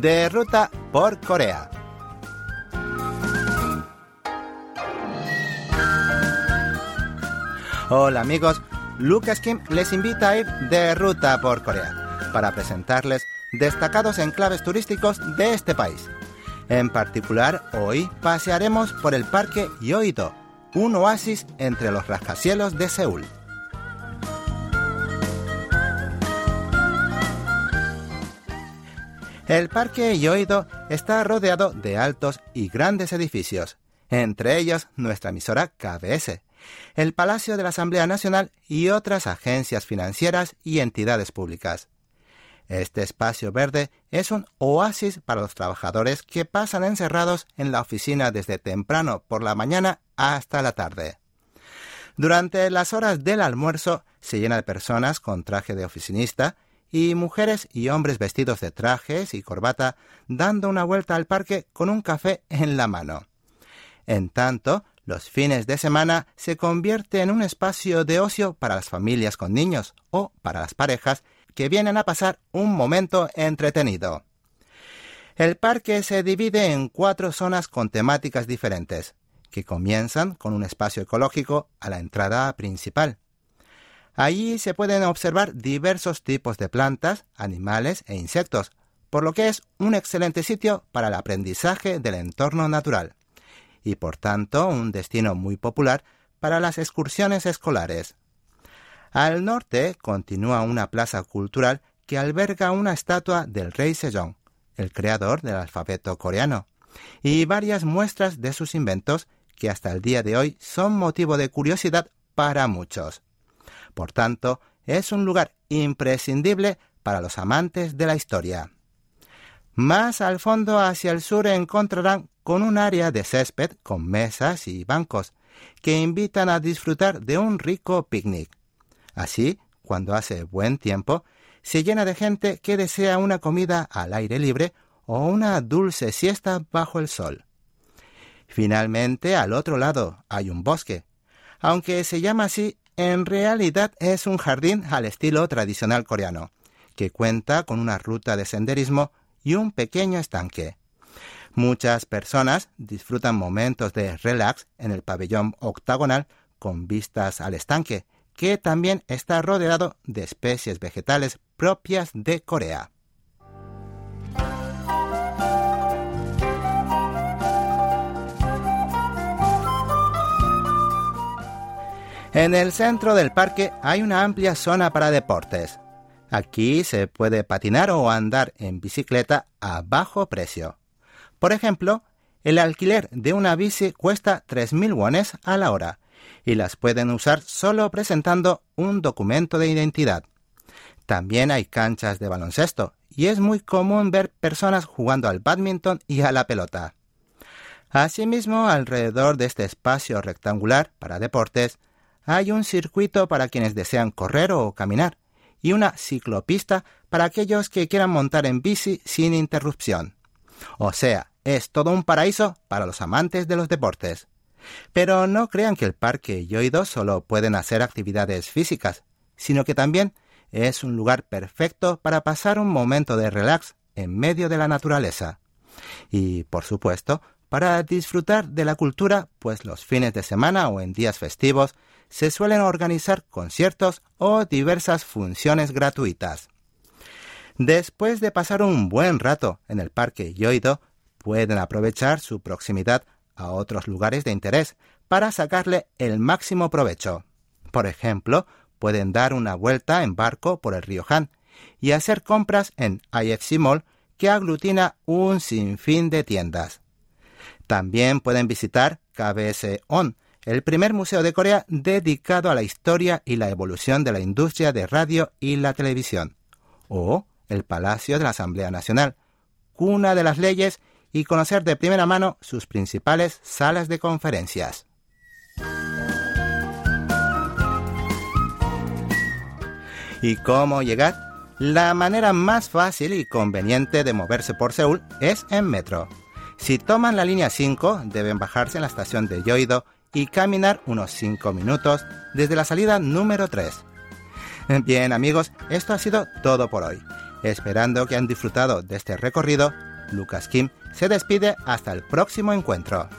de ruta por Corea. Hola amigos, Lucas Kim les invita a ir de ruta por Corea para presentarles destacados enclaves turísticos de este país. En particular, hoy pasearemos por el Parque Yoido, un oasis entre los rascacielos de Seúl. El Parque Yoido está rodeado de altos y grandes edificios, entre ellos nuestra emisora KBS, el Palacio de la Asamblea Nacional y otras agencias financieras y entidades públicas. Este espacio verde es un oasis para los trabajadores que pasan encerrados en la oficina desde temprano por la mañana hasta la tarde. Durante las horas del almuerzo se llena de personas con traje de oficinista y mujeres y hombres vestidos de trajes y corbata dando una vuelta al parque con un café en la mano. En tanto, los fines de semana se convierte en un espacio de ocio para las familias con niños o para las parejas que vienen a pasar un momento entretenido. El parque se divide en cuatro zonas con temáticas diferentes, que comienzan con un espacio ecológico a la entrada principal. Allí se pueden observar diversos tipos de plantas, animales e insectos, por lo que es un excelente sitio para el aprendizaje del entorno natural, y por tanto un destino muy popular para las excursiones escolares. Al norte continúa una plaza cultural que alberga una estatua del rey Sejong, el creador del alfabeto coreano, y varias muestras de sus inventos que hasta el día de hoy son motivo de curiosidad para muchos. Por tanto, es un lugar imprescindible para los amantes de la historia. Más al fondo hacia el sur encontrarán con un área de césped con mesas y bancos que invitan a disfrutar de un rico picnic. Así, cuando hace buen tiempo, se llena de gente que desea una comida al aire libre o una dulce siesta bajo el sol. Finalmente, al otro lado hay un bosque. Aunque se llama así, en realidad es un jardín al estilo tradicional coreano, que cuenta con una ruta de senderismo y un pequeño estanque. Muchas personas disfrutan momentos de relax en el pabellón octagonal con vistas al estanque, que también está rodeado de especies vegetales propias de Corea. En el centro del parque hay una amplia zona para deportes. Aquí se puede patinar o andar en bicicleta a bajo precio. Por ejemplo, el alquiler de una bici cuesta 3.000 wones a la hora y las pueden usar solo presentando un documento de identidad. También hay canchas de baloncesto y es muy común ver personas jugando al badminton y a la pelota. Asimismo, alrededor de este espacio rectangular para deportes, hay un circuito para quienes desean correr o caminar y una ciclopista para aquellos que quieran montar en bici sin interrupción. O sea, es todo un paraíso para los amantes de los deportes. Pero no crean que el parque Yoido solo pueden hacer actividades físicas, sino que también es un lugar perfecto para pasar un momento de relax en medio de la naturaleza. Y, por supuesto, para disfrutar de la cultura, pues los fines de semana o en días festivos se suelen organizar conciertos o diversas funciones gratuitas. Después de pasar un buen rato en el parque Yoido, pueden aprovechar su proximidad a otros lugares de interés para sacarle el máximo provecho. Por ejemplo, pueden dar una vuelta en barco por el río Han y hacer compras en IFC Mall que aglutina un sinfín de tiendas. También pueden visitar KBS On, el primer museo de Corea dedicado a la historia y la evolución de la industria de radio y la televisión, o el Palacio de la Asamblea Nacional, cuna de las leyes y conocer de primera mano sus principales salas de conferencias. ¿Y cómo llegar? La manera más fácil y conveniente de moverse por Seúl es en metro. Si toman la línea 5, deben bajarse en la estación de Yoido y caminar unos 5 minutos desde la salida número 3. Bien amigos, esto ha sido todo por hoy. Esperando que han disfrutado de este recorrido, Lucas Kim se despide hasta el próximo encuentro.